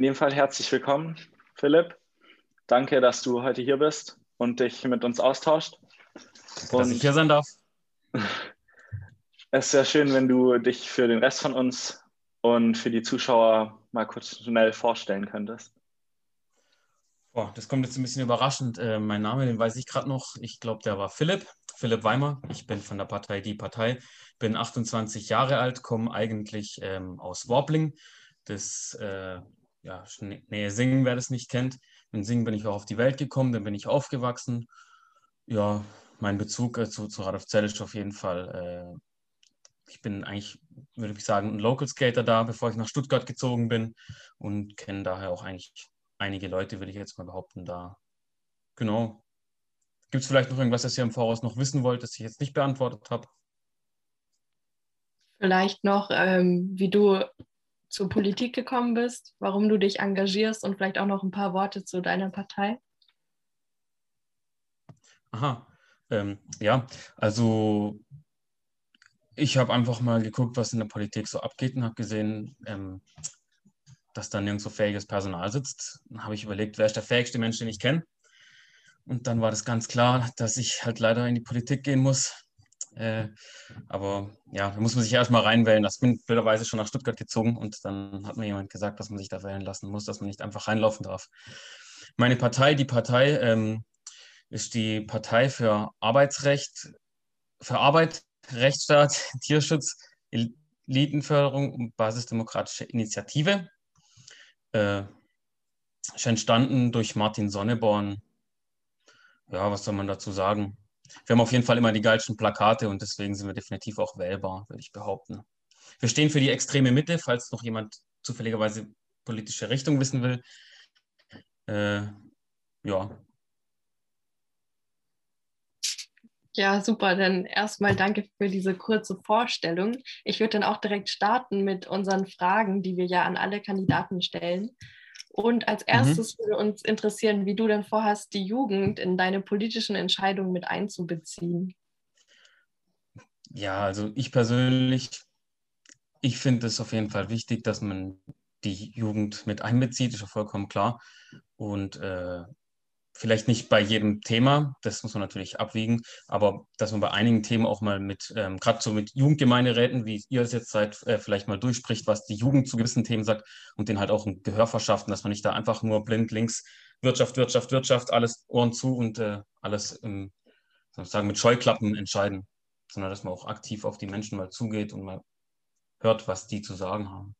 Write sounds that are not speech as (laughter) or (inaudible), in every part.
In dem Fall herzlich willkommen, Philipp. Danke, dass du heute hier bist und dich mit uns austauscht. Und dass ich hier sein darf. Es ist sehr schön, wenn du dich für den Rest von uns und für die Zuschauer mal kurz schnell vorstellen könntest. Boah, das kommt jetzt ein bisschen überraschend. Äh, mein Name, den weiß ich gerade noch. Ich glaube, der war Philipp. Philipp Weimer. Ich bin von der Partei Die Partei. Bin 28 Jahre alt, komme eigentlich ähm, aus Warbling. Das äh, ja, Nähe Singen, wer das nicht kennt. In Singen bin ich auch auf die Welt gekommen, dann bin ich aufgewachsen. Ja, mein Bezug äh, zu, zu Radolf Zell ist auf jeden Fall, äh, ich bin eigentlich, würde ich sagen, ein Local Skater da, bevor ich nach Stuttgart gezogen bin und kenne daher auch eigentlich einige Leute, würde ich jetzt mal behaupten, da. Genau. Gibt es vielleicht noch irgendwas, das ihr im Voraus noch wissen wollt, das ich jetzt nicht beantwortet habe? Vielleicht noch, ähm, wie du zur Politik gekommen bist, warum du dich engagierst und vielleicht auch noch ein paar Worte zu deiner Partei. Aha, ähm, ja, also ich habe einfach mal geguckt, was in der Politik so abgeht und habe gesehen, ähm, dass da nirgendwo fähiges Personal sitzt. Dann habe ich überlegt, wer ist der fähigste Mensch, den ich kenne. Und dann war das ganz klar, dass ich halt leider in die Politik gehen muss. Äh, aber ja, da muss man sich erstmal reinwählen. Das bin blöderweise schon nach Stuttgart gezogen und dann hat mir jemand gesagt, dass man sich da wählen lassen muss, dass man nicht einfach reinlaufen darf. Meine Partei, die Partei, ähm, ist die Partei für Arbeitsrecht, für Arbeit, Rechtsstaat, (laughs) Tierschutz, Elitenförderung und basisdemokratische Initiative. Äh, ist entstanden durch Martin Sonneborn. Ja, was soll man dazu sagen? Wir haben auf jeden Fall immer die geilsten Plakate und deswegen sind wir definitiv auch wählbar, würde ich behaupten. Wir stehen für die extreme Mitte, falls noch jemand zufälligerweise politische Richtung wissen will. Äh, ja. Ja, super. Dann erstmal danke für diese kurze Vorstellung. Ich würde dann auch direkt starten mit unseren Fragen, die wir ja an alle Kandidaten stellen. Und als mhm. erstes mhm. würde uns interessieren, wie du denn vorhast, die Jugend in deine politischen Entscheidungen mit einzubeziehen. Ja, also ich persönlich, ich finde es auf jeden Fall wichtig, dass man die Jugend mit einbezieht, ist ja vollkommen klar. Und äh, vielleicht nicht bei jedem Thema, das muss man natürlich abwiegen, aber dass man bei einigen Themen auch mal mit, ähm, gerade so mit Jugendgemeinderäten, wie ihr es jetzt seid, äh, vielleicht mal durchspricht, was die Jugend zu gewissen Themen sagt und denen halt auch ein Gehör verschafft, dass man nicht da einfach nur blind links Wirtschaft, Wirtschaft, Wirtschaft, alles Ohren zu und äh, alles im, sozusagen mit Scheuklappen entscheiden, sondern dass man auch aktiv auf die Menschen mal zugeht und mal hört, was die zu sagen haben.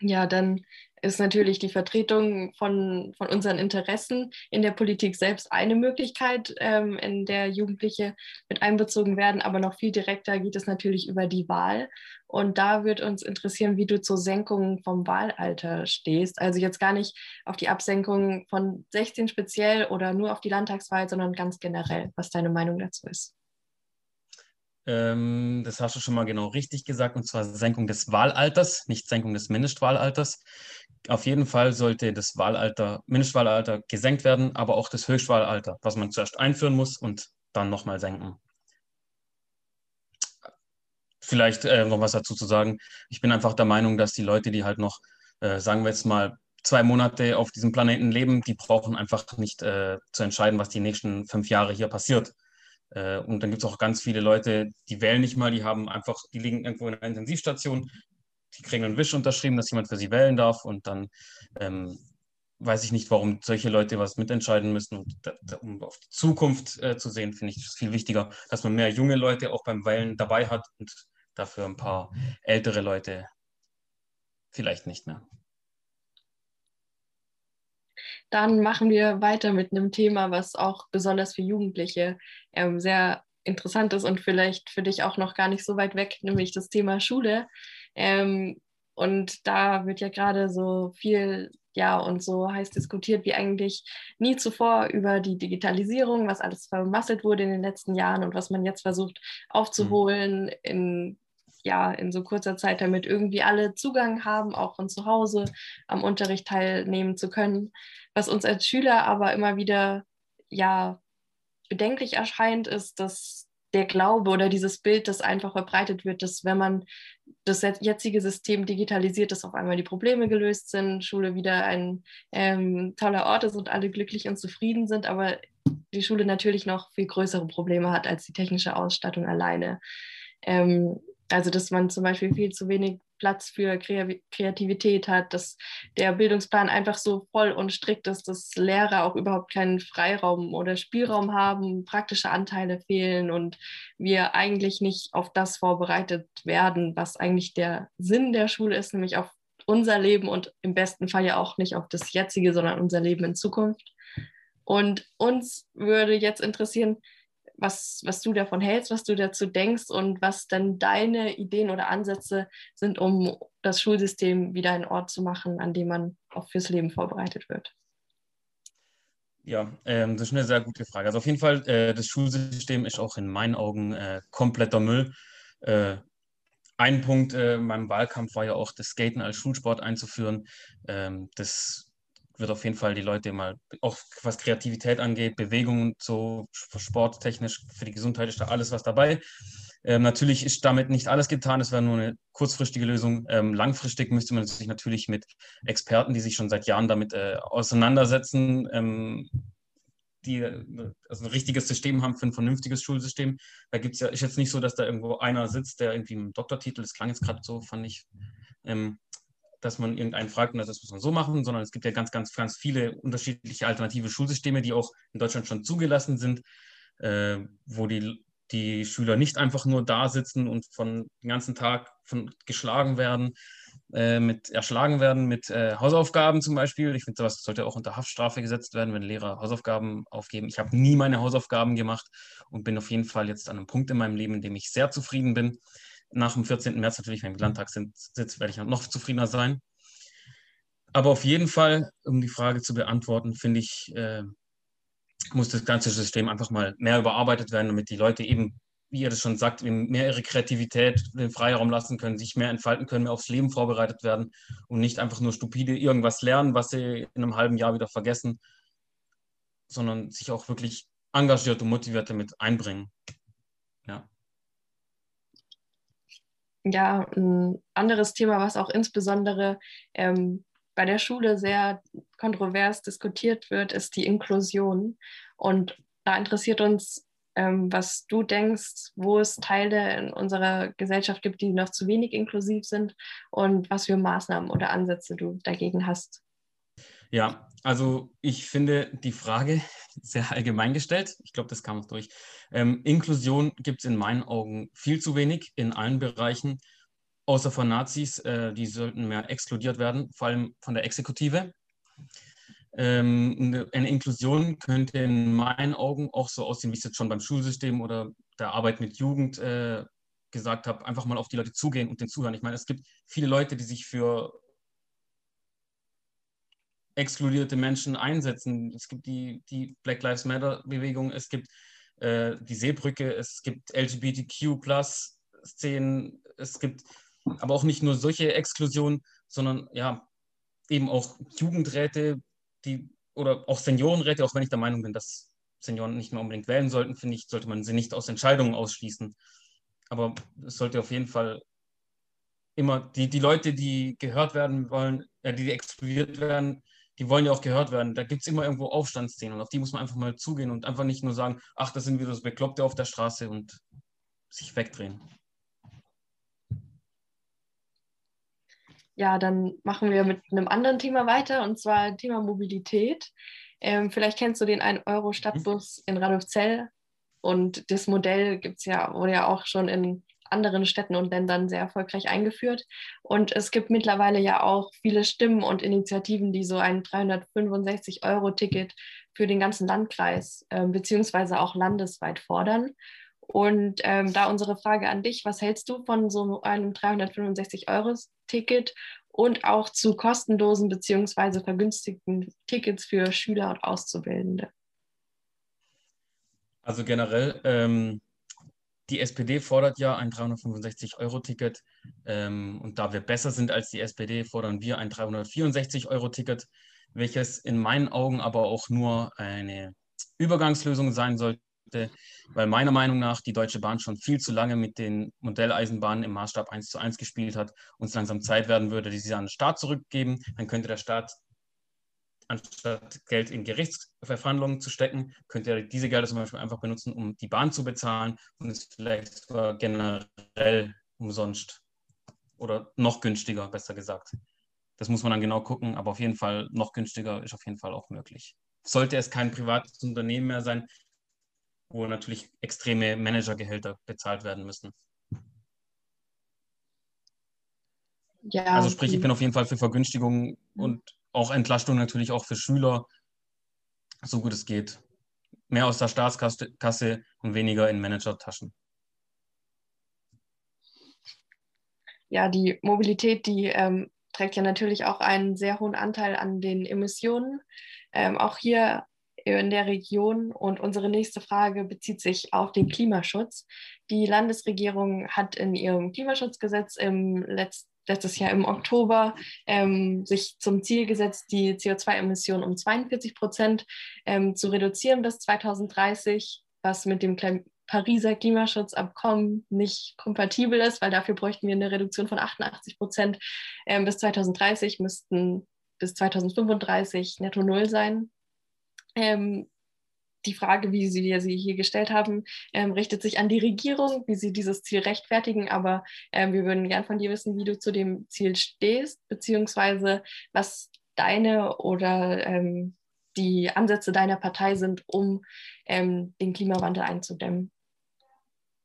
Ja, dann ist natürlich die Vertretung von, von unseren Interessen in der Politik selbst eine Möglichkeit, ähm, in der Jugendliche mit einbezogen werden. Aber noch viel direkter geht es natürlich über die Wahl. Und da wird uns interessieren, wie du zur Senkung vom Wahlalter stehst. Also jetzt gar nicht auf die Absenkung von 16 speziell oder nur auf die Landtagswahl, sondern ganz generell, was deine Meinung dazu ist. Ähm, das hast du schon mal genau richtig gesagt, und zwar Senkung des Wahlalters, nicht Senkung des Mindestwahlalters. Auf jeden Fall sollte das Wahlalter, Mindestwahlalter gesenkt werden, aber auch das Höchstwahlalter, was man zuerst einführen muss und dann nochmal senken. Vielleicht äh, noch was dazu zu sagen. Ich bin einfach der Meinung, dass die Leute, die halt noch, äh, sagen wir jetzt mal, zwei Monate auf diesem Planeten leben, die brauchen einfach nicht äh, zu entscheiden, was die nächsten fünf Jahre hier passiert äh, und dann gibt es auch ganz viele Leute, die wählen nicht mal, die haben einfach, die liegen irgendwo in einer Intensivstation, die kriegen einen Wisch unterschrieben, dass jemand für sie wählen darf und dann ähm, weiß ich nicht, warum solche Leute was mitentscheiden müssen. Und da, da, um auf die Zukunft äh, zu sehen, finde ich es viel wichtiger, dass man mehr junge Leute auch beim Wählen dabei hat und dafür ein paar ältere Leute vielleicht nicht mehr. Dann machen wir weiter mit einem Thema, was auch besonders für Jugendliche ähm, sehr interessant ist und vielleicht für dich auch noch gar nicht so weit weg, nämlich das Thema Schule. Ähm, und da wird ja gerade so viel, ja, und so heiß diskutiert wie eigentlich nie zuvor über die Digitalisierung, was alles vermasselt wurde in den letzten Jahren und was man jetzt versucht aufzuholen mhm. in ja, in so kurzer Zeit, damit irgendwie alle Zugang haben, auch von zu Hause am Unterricht teilnehmen zu können. Was uns als Schüler aber immer wieder ja bedenklich erscheint, ist, dass der Glaube oder dieses Bild, das einfach verbreitet wird, dass wenn man das jetzige System digitalisiert ist, auf einmal die Probleme gelöst sind, Schule wieder ein ähm, toller Ort ist und alle glücklich und zufrieden sind, aber die Schule natürlich noch viel größere Probleme hat als die technische Ausstattung alleine. Ähm, also dass man zum Beispiel viel zu wenig Platz für Kreativität hat, dass der Bildungsplan einfach so voll und strikt ist, dass Lehrer auch überhaupt keinen Freiraum oder Spielraum haben, praktische Anteile fehlen und wir eigentlich nicht auf das vorbereitet werden, was eigentlich der Sinn der Schule ist, nämlich auf unser Leben und im besten Fall ja auch nicht auf das jetzige, sondern unser Leben in Zukunft. Und uns würde jetzt interessieren, was, was du davon hältst, was du dazu denkst und was dann deine Ideen oder Ansätze sind, um das Schulsystem wieder ein Ort zu machen, an dem man auch fürs Leben vorbereitet wird. Ja, ähm, das ist eine sehr gute Frage. Also auf jeden Fall, äh, das Schulsystem ist auch in meinen Augen äh, kompletter Müll. Äh, ein Punkt äh, in meinem Wahlkampf war ja auch, das Skaten als Schulsport einzuführen. Ähm, das wird auf jeden Fall die Leute mal, auch was Kreativität angeht, Bewegung und so, sporttechnisch, für die Gesundheit ist da alles was dabei. Ähm, natürlich ist damit nicht alles getan, es wäre nur eine kurzfristige Lösung. Ähm, langfristig müsste man sich natürlich mit Experten, die sich schon seit Jahren damit äh, auseinandersetzen, ähm, die also ein richtiges System haben für ein vernünftiges Schulsystem. Da gibt es ja, ist jetzt nicht so, dass da irgendwo einer sitzt, der irgendwie einen Doktortitel, das klang jetzt gerade so, fand ich, ähm, dass man irgendeinen fragt und das muss man so machen, sondern es gibt ja ganz, ganz, ganz viele unterschiedliche alternative Schulsysteme, die auch in Deutschland schon zugelassen sind, äh, wo die, die Schüler nicht einfach nur da sitzen und von den ganzen Tag von geschlagen werden, äh, mit erschlagen werden mit äh, Hausaufgaben zum Beispiel. Ich finde, sowas sollte auch unter Haftstrafe gesetzt werden, wenn Lehrer Hausaufgaben aufgeben. Ich habe nie meine Hausaufgaben gemacht und bin auf jeden Fall jetzt an einem Punkt in meinem Leben, in dem ich sehr zufrieden bin nach dem 14. März natürlich, wenn ich im Landtag sitze, werde ich noch zufriedener sein. Aber auf jeden Fall, um die Frage zu beantworten, finde ich, äh, muss das ganze System einfach mal mehr überarbeitet werden, damit die Leute eben, wie ihr das schon sagt, mehr ihre Kreativität den Freiraum lassen können, sich mehr entfalten können, mehr aufs Leben vorbereitet werden und nicht einfach nur stupide irgendwas lernen, was sie in einem halben Jahr wieder vergessen, sondern sich auch wirklich engagiert und motiviert damit einbringen. Ja ja, ein anderes Thema, was auch insbesondere ähm, bei der Schule sehr kontrovers diskutiert wird, ist die Inklusion. Und da interessiert uns, ähm, was du denkst, wo es Teile in unserer Gesellschaft gibt, die noch zu wenig inklusiv sind und was für Maßnahmen oder Ansätze du dagegen hast. Ja, also ich finde die Frage (laughs) sehr allgemein gestellt. Ich glaube, das kam auch durch. Ähm, Inklusion gibt es in meinen Augen viel zu wenig in allen Bereichen, außer von Nazis. Äh, die sollten mehr exkludiert werden, vor allem von der Exekutive. Ähm, eine Inklusion könnte in meinen Augen auch so aussehen, wie es jetzt schon beim Schulsystem oder der Arbeit mit Jugend äh, gesagt habe, einfach mal auf die Leute zugehen und den zuhören. Ich meine, es gibt viele Leute, die sich für exkludierte Menschen einsetzen. Es gibt die, die Black Lives Matter-Bewegung, es gibt äh, die Seebrücke, es gibt LGBTQ-Plus-Szenen, es gibt aber auch nicht nur solche Exklusionen, sondern ja, eben auch Jugendräte, die oder auch Seniorenräte, auch wenn ich der Meinung bin, dass Senioren nicht mehr unbedingt wählen sollten, finde ich, sollte man sie nicht aus Entscheidungen ausschließen. Aber es sollte auf jeden Fall immer die, die Leute, die gehört werden wollen, äh, die exkludiert werden, die wollen ja auch gehört werden. Da gibt es immer irgendwo Aufstandsszenen und auf die muss man einfach mal zugehen und einfach nicht nur sagen, ach, das sind wieder so Bekloppte auf der Straße und sich wegdrehen. Ja, dann machen wir mit einem anderen Thema weiter und zwar Thema Mobilität. Ähm, vielleicht kennst du den 1-Euro-Stadtbus in Radolfzell und das Modell gibt's ja, wurde ja auch schon in anderen Städten und Ländern sehr erfolgreich eingeführt. Und es gibt mittlerweile ja auch viele Stimmen und Initiativen, die so ein 365-Euro-Ticket für den ganzen Landkreis äh, beziehungsweise auch landesweit fordern. Und ähm, da unsere Frage an dich, was hältst du von so einem 365-Euro-Ticket und auch zu kostenlosen beziehungsweise vergünstigten Tickets für Schüler und Auszubildende? Also generell ähm, die SPD fordert ja ein 365-Euro-Ticket ähm, und da wir besser sind als die SPD, fordern wir ein 364-Euro-Ticket, welches in meinen Augen aber auch nur eine Übergangslösung sein sollte, weil meiner Meinung nach die Deutsche Bahn schon viel zu lange mit den Modelleisenbahnen im Maßstab 1 zu 1 gespielt hat und es langsam Zeit werden würde, die sie an den Staat zurückgeben. Dann könnte der Staat anstatt Geld in Gerichtsverhandlungen zu stecken, könnte er diese Gelder zum Beispiel einfach benutzen, um die Bahn zu bezahlen und es vielleicht sogar generell umsonst oder noch günstiger, besser gesagt. Das muss man dann genau gucken, aber auf jeden Fall noch günstiger ist auf jeden Fall auch möglich. Sollte es kein privates Unternehmen mehr sein, wo natürlich extreme Managergehälter bezahlt werden müssen. Ja, also sprich, ich bin auf jeden Fall für Vergünstigungen und auch Entlastung natürlich auch für Schüler, so gut es geht. Mehr aus der Staatskasse und weniger in Managertaschen. Ja, die Mobilität, die ähm, trägt ja natürlich auch einen sehr hohen Anteil an den Emissionen, ähm, auch hier in der Region. Und unsere nächste Frage bezieht sich auf den Klimaschutz. Die Landesregierung hat in ihrem Klimaschutzgesetz im letzten letztes Jahr im Oktober ähm, sich zum Ziel gesetzt, die CO2-Emissionen um 42 Prozent ähm, zu reduzieren bis 2030, was mit dem Klim Pariser Klimaschutzabkommen nicht kompatibel ist, weil dafür bräuchten wir eine Reduktion von 88 Prozent ähm, bis 2030, müssten bis 2035 netto null sein. Ähm, die Frage, wie Sie sie hier gestellt haben, ähm, richtet sich an die Regierung, wie Sie dieses Ziel rechtfertigen. Aber ähm, wir würden gern von dir wissen, wie du zu dem Ziel stehst, beziehungsweise was deine oder ähm, die Ansätze deiner Partei sind, um ähm, den Klimawandel einzudämmen.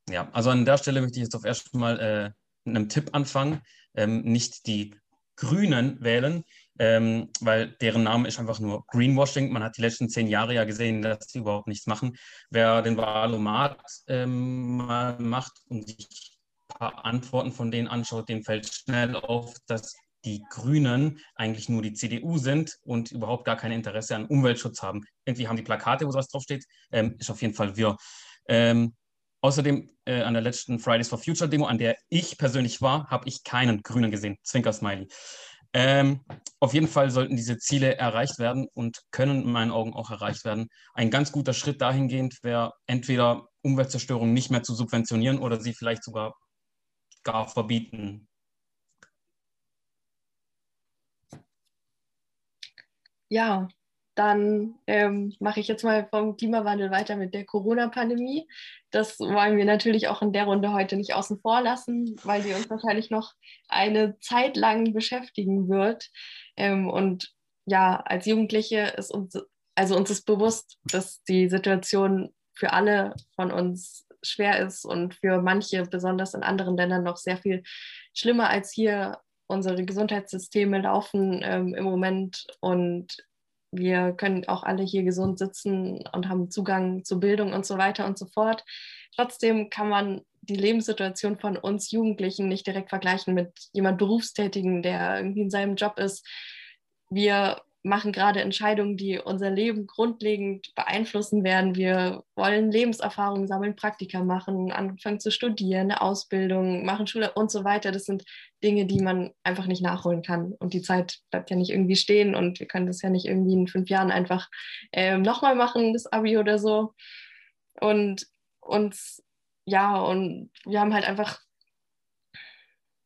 Ja, also an der Stelle möchte ich jetzt auf erstmal äh, mit einem Tipp anfangen. Ähm, nicht die Grünen wählen, ähm, weil deren Name ist einfach nur Greenwashing. Man hat die letzten zehn Jahre ja gesehen, dass sie überhaupt nichts machen. Wer den Wahlomat ähm, mal macht und sich ein paar Antworten von denen anschaut, dem fällt schnell auf, dass die Grünen eigentlich nur die CDU sind und überhaupt gar kein Interesse an Umweltschutz haben. Irgendwie haben die Plakate, wo sowas draufsteht, ähm, ist auf jeden Fall wir. Ähm, außerdem äh, an der letzten Fridays for Future Demo, an der ich persönlich war, habe ich keinen Grünen gesehen. Zwinker-Smiley. Ähm, auf jeden Fall sollten diese Ziele erreicht werden und können in meinen Augen auch erreicht werden. Ein ganz guter Schritt dahingehend wäre entweder Umweltzerstörung nicht mehr zu subventionieren oder sie vielleicht sogar gar verbieten. Ja, dann ähm, mache ich jetzt mal vom Klimawandel weiter mit der Corona-Pandemie. Das wollen wir natürlich auch in der Runde heute nicht außen vor lassen, weil die uns wahrscheinlich noch eine Zeit lang beschäftigen wird. Ähm, und ja, als Jugendliche ist uns, also uns ist bewusst, dass die Situation für alle von uns schwer ist und für manche, besonders in anderen Ländern, noch sehr viel schlimmer als hier. Unsere Gesundheitssysteme laufen ähm, im Moment und wir können auch alle hier gesund sitzen und haben Zugang zu Bildung und so weiter und so fort. Trotzdem kann man die Lebenssituation von uns Jugendlichen nicht direkt vergleichen mit jemand Berufstätigen, der irgendwie in seinem Job ist. Wir machen gerade Entscheidungen, die unser Leben grundlegend beeinflussen werden. Wir wollen Lebenserfahrungen sammeln, Praktika machen, anfangen zu studieren, eine Ausbildung, machen Schule und so weiter. Das sind Dinge, die man einfach nicht nachholen kann. Und die Zeit bleibt ja nicht irgendwie stehen und wir können das ja nicht irgendwie in fünf Jahren einfach äh, nochmal machen, das Abi oder so. Und uns, ja, und wir haben halt einfach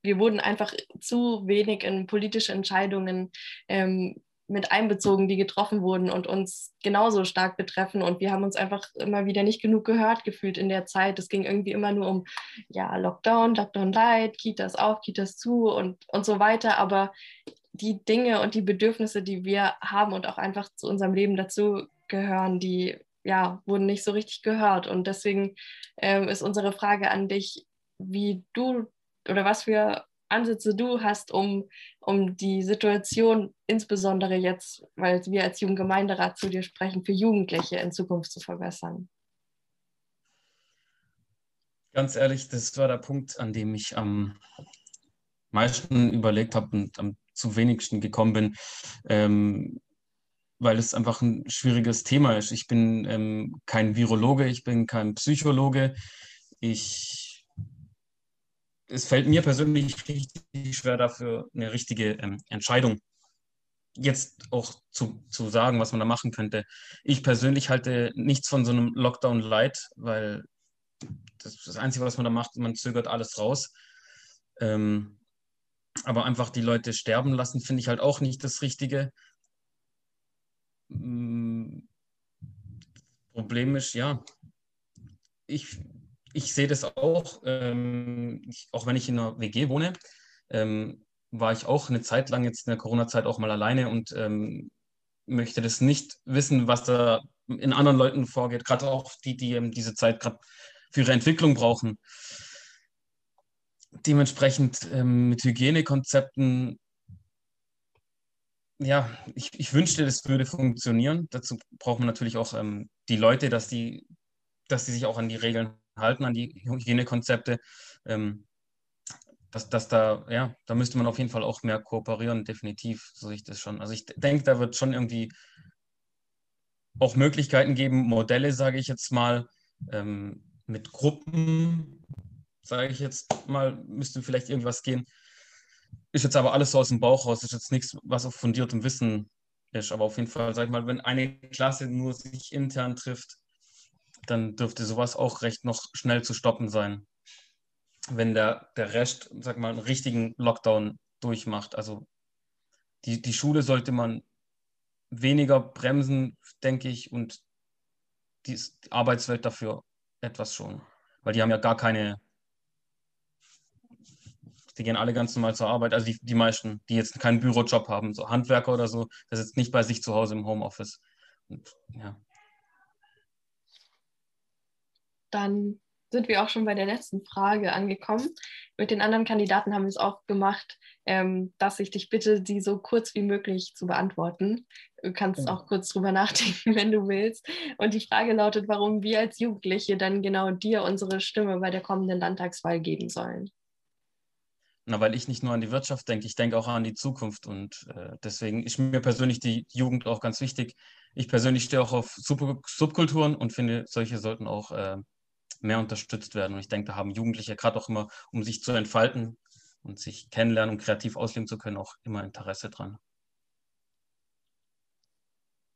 wir wurden einfach zu wenig in politische Entscheidungen ähm, mit einbezogen, die getroffen wurden und uns genauso stark betreffen. Und wir haben uns einfach immer wieder nicht genug gehört gefühlt in der Zeit. Es ging irgendwie immer nur um ja, Lockdown, Lockdown Light, Kitas auf, Kitas zu und, und so weiter. Aber die Dinge und die Bedürfnisse, die wir haben und auch einfach zu unserem Leben dazu gehören, die ja, wurden nicht so richtig gehört. Und deswegen ähm, ist unsere Frage an dich, wie du oder was für Ansätze du hast, um, um die Situation, insbesondere jetzt, weil wir als Jugendgemeinderat zu dir sprechen, für Jugendliche in Zukunft zu verbessern? Ganz ehrlich, das war der Punkt, an dem ich am meisten überlegt habe und am zu wenigsten gekommen bin, ähm, weil es einfach ein schwieriges Thema ist. Ich bin ähm, kein Virologe, ich bin kein Psychologe. Ich es fällt mir persönlich richtig schwer, dafür eine richtige ähm, Entscheidung jetzt auch zu, zu sagen, was man da machen könnte. Ich persönlich halte nichts von so einem Lockdown Light, weil das, das Einzige, was man da macht, man zögert alles raus. Ähm, aber einfach die Leute sterben lassen, finde ich halt auch nicht das Richtige. Hm, Problem ist, ja, ich, ich sehe das auch, ähm, ich, auch wenn ich in einer WG wohne, ähm, war ich auch eine Zeit lang jetzt in der Corona-Zeit auch mal alleine und ähm, möchte das nicht wissen, was da in anderen Leuten vorgeht, gerade auch die, die ähm, diese Zeit gerade für ihre Entwicklung brauchen. Dementsprechend ähm, mit Hygienekonzepten, ja, ich, ich wünschte, das würde funktionieren. Dazu braucht man natürlich auch ähm, die Leute, dass die, dass die sich auch an die Regeln halten, an die Hygienekonzepte. Ähm, dass, dass da, ja, da müsste man auf jeden Fall auch mehr kooperieren, definitiv, so ich das schon. Also ich denke, da wird schon irgendwie auch Möglichkeiten geben, Modelle, sage ich jetzt mal, ähm, mit Gruppen, sage ich jetzt mal, müsste vielleicht irgendwas gehen. Ist jetzt aber alles so aus dem Bauch raus, ist jetzt nichts, was auf fundiertem Wissen ist. Aber auf jeden Fall, sag ich mal, wenn eine Klasse nur sich intern trifft, dann dürfte sowas auch recht noch schnell zu stoppen sein wenn der, der Rest, sag mal, einen richtigen Lockdown durchmacht. Also die, die Schule sollte man weniger bremsen, denke ich, und die Arbeitswelt dafür etwas schon. Weil die haben ja gar keine, die gehen alle ganz normal zur Arbeit, also die, die meisten, die jetzt keinen Bürojob haben, so Handwerker oder so, das ist nicht bei sich zu Hause im Homeoffice. Und, ja. Dann sind wir auch schon bei der letzten Frage angekommen. Mit den anderen Kandidaten haben wir es auch gemacht, ähm, dass ich dich bitte, sie so kurz wie möglich zu beantworten. Du kannst ja. auch kurz drüber (laughs) nachdenken, wenn du willst. Und die Frage lautet, warum wir als Jugendliche dann genau dir unsere Stimme bei der kommenden Landtagswahl geben sollen. Na, weil ich nicht nur an die Wirtschaft denke, ich denke auch an die Zukunft und äh, deswegen ist mir persönlich die Jugend auch ganz wichtig. Ich persönlich stehe auch auf Sub Subkulturen und finde, solche sollten auch äh, mehr unterstützt werden. Und ich denke, da haben Jugendliche gerade auch immer, um sich zu entfalten und sich kennenlernen und kreativ ausleben zu können, auch immer Interesse dran.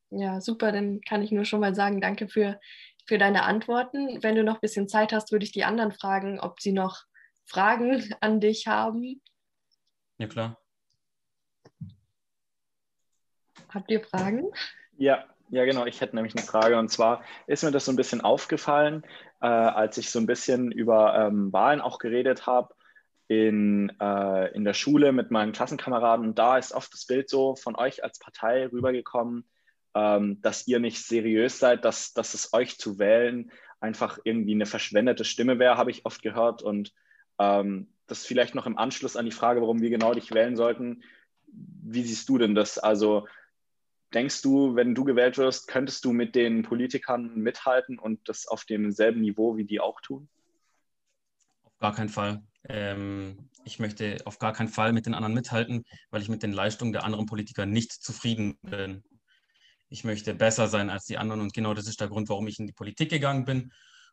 Ja, super. Dann kann ich nur schon mal sagen, danke für, für deine Antworten. Wenn du noch ein bisschen Zeit hast, würde ich die anderen fragen, ob sie noch Fragen (laughs) an dich haben. Ja, klar. Habt ihr Fragen? Ja, ja, genau. Ich hätte nämlich eine Frage. Und zwar ist mir das so ein bisschen aufgefallen, äh, als ich so ein bisschen über ähm, Wahlen auch geredet habe in, äh, in der Schule mit meinen Klassenkameraden. Und da ist oft das Bild so von euch als Partei rübergekommen, ähm, dass ihr nicht seriös seid, dass, dass es euch zu wählen einfach irgendwie eine verschwendete Stimme wäre, habe ich oft gehört. Und ähm, das vielleicht noch im Anschluss an die Frage, warum wir genau dich wählen sollten. Wie siehst du denn das? Also Denkst du, wenn du gewählt wirst, könntest du mit den Politikern mithalten und das auf demselben Niveau wie die auch tun? Auf gar keinen Fall. Ähm, ich möchte auf gar keinen Fall mit den anderen mithalten, weil ich mit den Leistungen der anderen Politiker nicht zufrieden bin. Ich möchte besser sein als die anderen und genau das ist der Grund, warum ich in die Politik gegangen bin.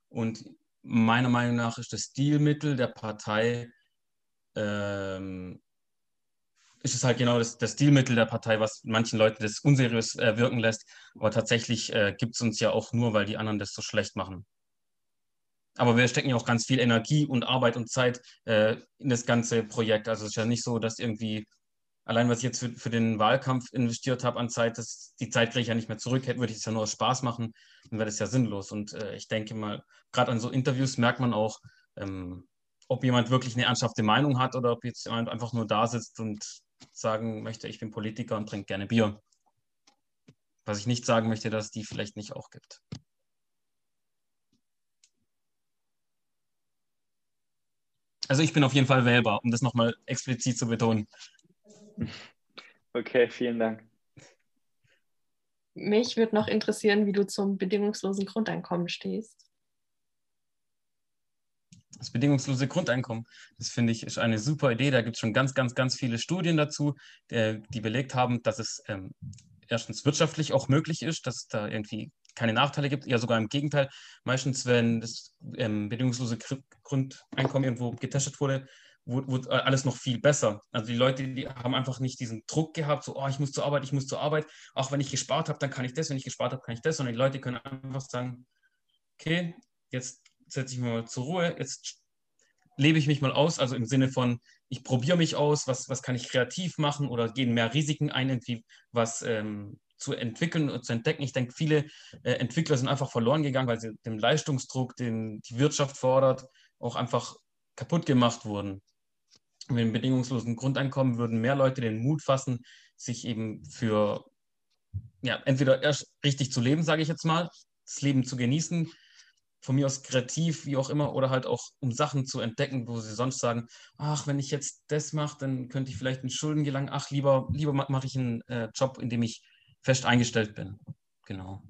Und meiner Meinung nach ist das Stilmittel der Partei ähm, ist es halt genau das, das Stilmittel der Partei, was manchen Leuten das unseriös äh, wirken lässt. Aber tatsächlich äh, gibt es uns ja auch nur, weil die anderen das so schlecht machen. Aber wir stecken ja auch ganz viel Energie und Arbeit und Zeit äh, in das ganze Projekt. Also es ist ja nicht so, dass irgendwie allein was ich jetzt für, für den Wahlkampf investiert habe an Zeit, das, die Zeit kriege ich ja nicht mehr zurück. Hätte würde ich es ja nur aus Spaß machen, dann wäre das ja sinnlos. Und äh, ich denke mal, gerade an so Interviews merkt man auch, ähm, ob jemand wirklich eine ernsthafte Meinung hat oder ob jetzt jemand einfach nur da sitzt und sagen möchte, ich bin Politiker und trinke gerne Bier. Was ich nicht sagen möchte, dass es die vielleicht nicht auch gibt. Also ich bin auf jeden Fall wählbar, um das nochmal explizit zu betonen. Okay, vielen Dank. Mich würde noch interessieren, wie du zum bedingungslosen Grundeinkommen stehst das bedingungslose Grundeinkommen. Das finde ich ist eine super Idee. Da gibt es schon ganz, ganz, ganz viele Studien dazu, die, belegt haben, dass es ähm, erstens wirtschaftlich auch möglich ist, dass es da irgendwie keine Nachteile gibt, eher sogar im Gegenteil. Meistens, wenn das ähm, bedingungslose Grundeinkommen irgendwo getestet wurde, wurde, alles noch viel besser. Also die Leute, die haben einfach nicht diesen Druck gehabt, so, oh, ich muss zur Arbeit, ich muss zur Arbeit. Auch wenn ich gespart habe, dann kann ich das, wenn ich gespart habe, kann ich das. Sondern die Leute können einfach sagen, okay, jetzt setze ich mich mal zur Ruhe, jetzt lebe ich mich mal aus, also im Sinne von, ich probiere mich aus, was, was kann ich kreativ machen oder gehen mehr Risiken ein, irgendwie was ähm, zu entwickeln und zu entdecken. Ich denke, viele äh, Entwickler sind einfach verloren gegangen, weil sie dem Leistungsdruck, den die Wirtschaft fordert, auch einfach kaputt gemacht wurden mit dem bedingungslosen Grundeinkommen würden mehr Leute den Mut fassen, sich eben für, ja, entweder erst richtig zu leben, sage ich jetzt mal, das Leben zu genießen, von mir aus kreativ, wie auch immer, oder halt auch um Sachen zu entdecken, wo sie sonst sagen, ach, wenn ich jetzt das mache, dann könnte ich vielleicht in Schulden gelangen, ach, lieber, lieber mache ich einen äh, Job, in dem ich fest eingestellt bin. Genau.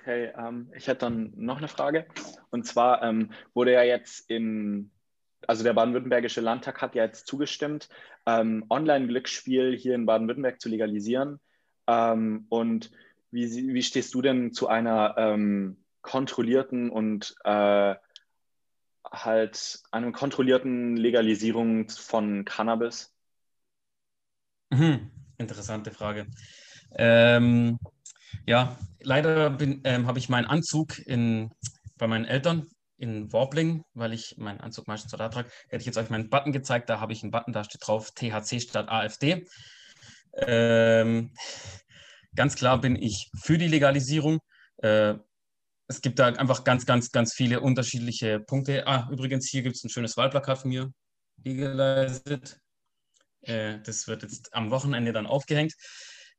Okay, ähm, ich hätte dann noch eine Frage. Und zwar ähm, wurde ja jetzt in, also der baden-württembergische Landtag hat ja jetzt zugestimmt, ähm, Online-Glücksspiel hier in Baden-Württemberg zu legalisieren. Ähm, und wie, wie stehst du denn zu einer ähm, kontrollierten und äh, halt einer kontrollierten Legalisierung von Cannabis? Mhm. Interessante Frage. Ähm, ja, leider ähm, habe ich meinen Anzug in, bei meinen Eltern in Warbling, weil ich meinen Anzug meistens dort trage, hätte ich jetzt euch meinen Button gezeigt. Da habe ich einen Button, da steht drauf THC statt AfD. Ähm, ganz klar bin ich für die Legalisierung. Äh, es gibt da einfach ganz, ganz, ganz viele unterschiedliche Punkte. Ah, übrigens, hier gibt es ein schönes Wahlplakat von mir. Legalized. Äh, das wird jetzt am Wochenende dann aufgehängt.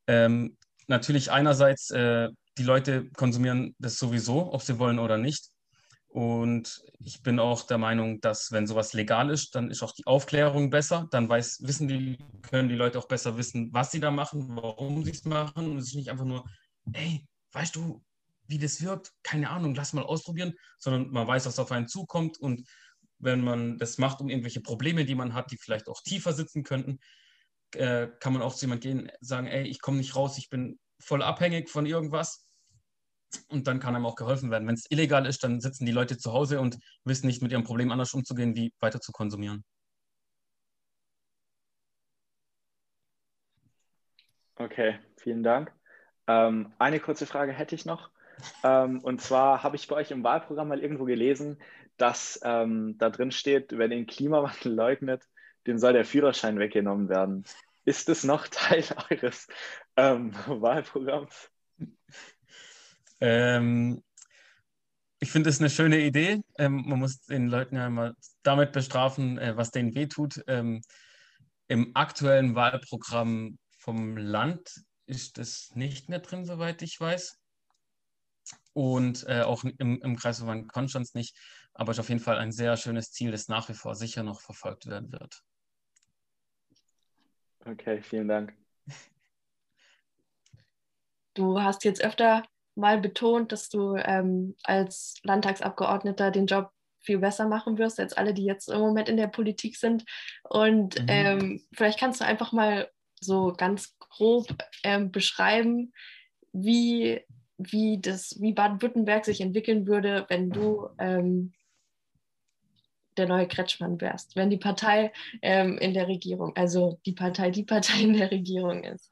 Ähm, natürlich einerseits, äh, die Leute konsumieren das sowieso, ob sie wollen oder nicht. Und ich bin auch der Meinung, dass wenn sowas legal ist, dann ist auch die Aufklärung besser. Dann weiß, wissen die, können die Leute auch besser wissen, was sie da machen, warum sie es machen. Und es ist nicht einfach nur, ey, weißt du, wie das wirkt? Keine Ahnung, lass mal ausprobieren, sondern man weiß, was auf einen zukommt. Und wenn man das macht, um irgendwelche Probleme, die man hat, die vielleicht auch tiefer sitzen könnten, äh, kann man auch zu jemandem gehen, sagen, ey, ich komme nicht raus, ich bin voll abhängig von irgendwas. Und dann kann einem auch geholfen werden. Wenn es illegal ist, dann sitzen die Leute zu Hause und wissen nicht mit ihrem Problem anders umzugehen, wie weiter zu konsumieren. Okay, vielen Dank. Ähm, eine kurze Frage hätte ich noch. Ähm, und zwar habe ich bei euch im Wahlprogramm mal irgendwo gelesen, dass ähm, da drin steht, wer den Klimawandel leugnet, dem soll der Führerschein weggenommen werden. Ist es noch Teil (laughs) eures ähm, Wahlprogramms? Ähm, ich finde es eine schöne Idee. Ähm, man muss den Leuten ja immer damit bestrafen, äh, was denen wehtut. Ähm, Im aktuellen Wahlprogramm vom Land ist es nicht mehr drin, soweit ich weiß. Und äh, auch im, im Kreisverband Konstanz nicht. Aber es ist auf jeden Fall ein sehr schönes Ziel, das nach wie vor sicher noch verfolgt werden wird. Okay, vielen Dank. Du hast jetzt öfter mal betont, dass du ähm, als Landtagsabgeordneter den Job viel besser machen wirst als alle, die jetzt im Moment in der Politik sind. Und mhm. ähm, vielleicht kannst du einfach mal so ganz grob ähm, beschreiben, wie, wie, wie Baden-Württemberg sich entwickeln würde, wenn du ähm, der neue Kretschmann wärst, wenn die Partei ähm, in der Regierung, also die Partei, die Partei in der Regierung ist?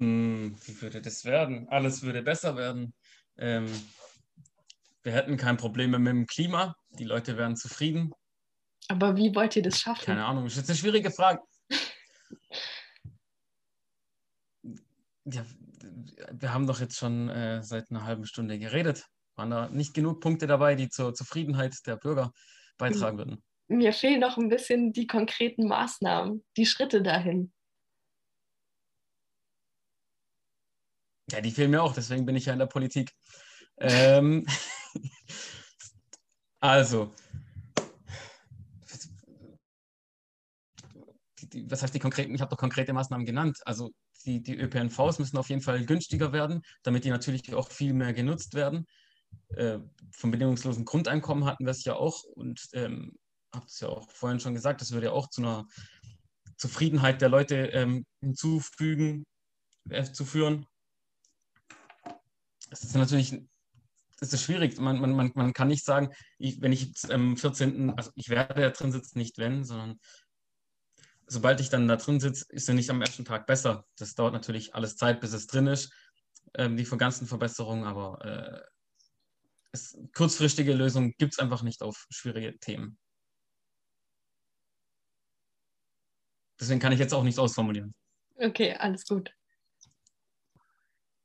Hm, wie würde das werden? Alles würde besser werden. Ähm, wir hätten kein Problem mit dem Klima. Die Leute wären zufrieden. Aber wie wollt ihr das schaffen? Keine Ahnung, das ist eine schwierige Frage. (laughs) ja, wir haben doch jetzt schon äh, seit einer halben Stunde geredet waren da nicht genug Punkte dabei, die zur Zufriedenheit der Bürger beitragen würden. Mir fehlen noch ein bisschen die konkreten Maßnahmen, die Schritte dahin. Ja, die fehlen mir auch, deswegen bin ich ja in der Politik. ähm, (laughs) also, was heißt die konkreten? Ich habe doch konkrete Maßnahmen genannt. Also die, die ÖPNVs müssen auf jeden Fall günstiger werden, damit die natürlich auch viel mehr genutzt werden äh, vom bedingungslosen Grundeinkommen hatten wir es ja auch und ähm, habt es ja auch vorhin schon gesagt, das würde ja auch zu einer Zufriedenheit der Leute ähm, hinzufügen, äh, zu führen. Es ist natürlich es ist schwierig. Man, man, man, man kann nicht sagen, ich, wenn ich am 14., also ich werde da drin sitzen, nicht wenn, sondern sobald ich dann da drin sitze, ist er nicht am ersten Tag besser. Das dauert natürlich alles Zeit, bis es drin ist, ähm, die ganzen Verbesserungen, aber äh, es, kurzfristige Lösungen gibt es einfach nicht auf schwierige Themen. Deswegen kann ich jetzt auch nichts ausformulieren. Okay, alles gut.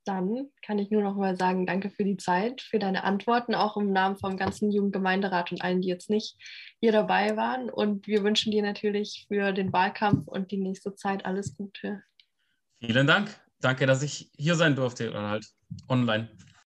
Dann kann ich nur noch mal sagen, danke für die Zeit, für deine Antworten, auch im Namen vom ganzen Jugendgemeinderat und allen, die jetzt nicht hier dabei waren. Und wir wünschen dir natürlich für den Wahlkampf und die nächste Zeit alles Gute. Vielen Dank. Danke, dass ich hier sein durfte oder halt online.